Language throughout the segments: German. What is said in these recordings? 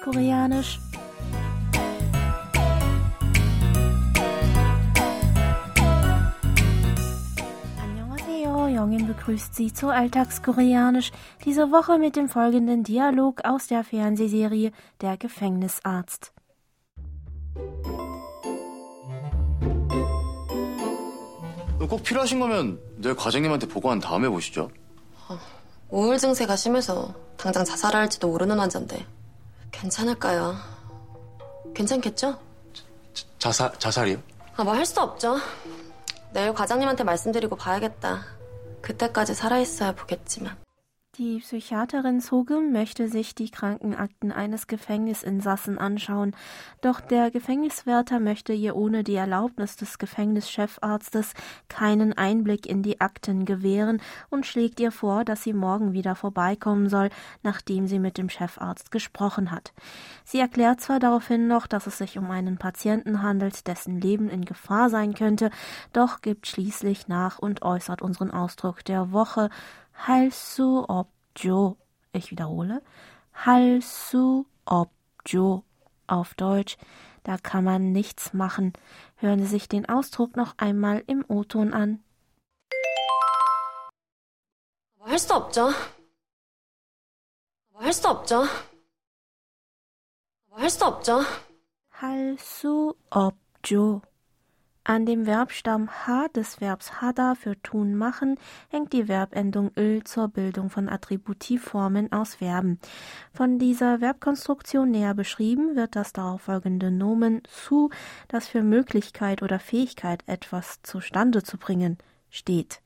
Alltagskoreanisch. Annyeonghaseyo, Jongin begrüßt Sie zu Alltagskoreanisch, diese Woche mit dem folgenden Dialog aus der Fernsehserie Der Gefängnisarzt. 꼭 필요하신 거면 내일 과장님한테 보고한 다음에 보시죠. 우울 증세가 심해서 당장 자살할지도 모르는 환자인데 괜찮을까요? 괜찮겠죠? 자살 자살이요? 아, 뭐 할 수 없죠. 내일 과장님한테 말씀드리고 봐야겠다. 그때까지 살아있어야 보겠지만. Die Psychiaterin Sogum möchte sich die Krankenakten eines Gefängnisinsassen anschauen, doch der Gefängniswärter möchte ihr ohne die Erlaubnis des Gefängnischefarztes keinen Einblick in die Akten gewähren und schlägt ihr vor, dass sie morgen wieder vorbeikommen soll, nachdem sie mit dem Chefarzt gesprochen hat. Sie erklärt zwar daraufhin noch, dass es sich um einen Patienten handelt, dessen Leben in Gefahr sein könnte, doch gibt schließlich nach und äußert unseren Ausdruck der Woche 할수 없죠. Ich wiederhole. 할수 없죠. Auf Deutsch. Da kann man nichts machen. Hören Sie sich den Ausdruck noch einmal im O-Ton an. 할 수 없죠. 할 수 없죠. 할 수 없죠. 할수 없죠. An dem Verbstamm H des Verbs "hada" für tun, machen hängt die Verbendung -öl zur Bildung von Attributivformen aus Verben. Von dieser Verbkonstruktion näher beschrieben wird das darauf folgende Nomen "su", das für Möglichkeit oder Fähigkeit, etwas zustande zu bringen, steht.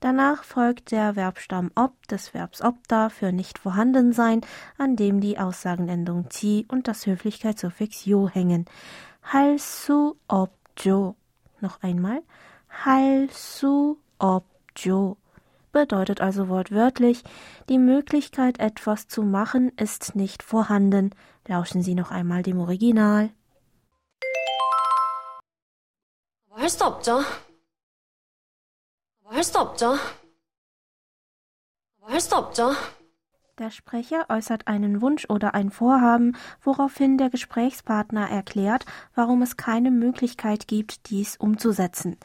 Danach folgt der Verbstamm ob des Verbs obda für nicht vorhanden sein, an dem die Aussagenendung ti und das Höflichkeitssuffix jo hängen. Halsu ob jo Noch einmal. 할수 없죠. Bedeutet also wortwörtlich, die Möglichkeit, etwas zu machen, ist nicht vorhanden. Lauschen Sie noch einmal dem Original. 할 수 없죠. 할 수 없죠. 할 수 없죠. Der Sprecher äußert einen Wunsch oder ein Vorhaben, woraufhin der Gesprächspartner erklärt, warum es keine Möglichkeit gibt, dies umzusetzen.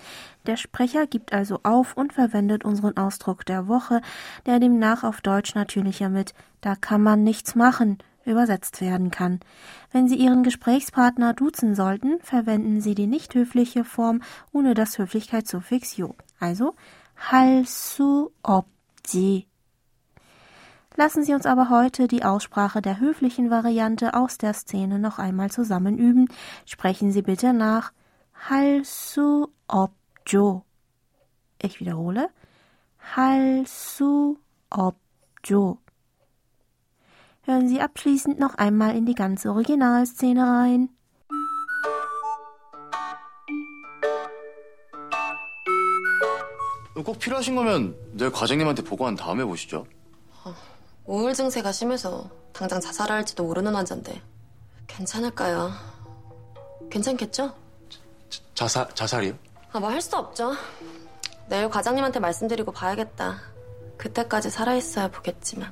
Der Sprecher gibt also auf und verwendet unseren Ausdruck der Woche, der demnach auf Deutsch natürlicher mit Da kann man nichts machen übersetzt werden kann. Wenn Sie Ihren Gesprächspartner duzen sollten, verwenden Sie die nicht höfliche Form ohne das Höflichkeitssuffix jo. Also, halsu ob sie Lassen Sie uns aber heute die Aussprache der höflichen Variante aus der Szene noch einmal zusammen üben. Sprechen Sie bitte nach 할수 없죠. Ich wiederhole. 할수 없죠. Hören Sie abschließend noch einmal in die ganze Originalszene rein. 꼭 필요하신 거면 내일 과장님한테 보고한 다음에 보시죠. 우울 증세가 심해서 당장 자살할지도 모르는 환자인데 괜찮을까요? 괜찮겠죠? 자살 자살이요? 아, 뭐 할 수 없죠. 내일 과장님한테 말씀드리고 봐야겠다. 그때까지 살아있어야 보겠지만.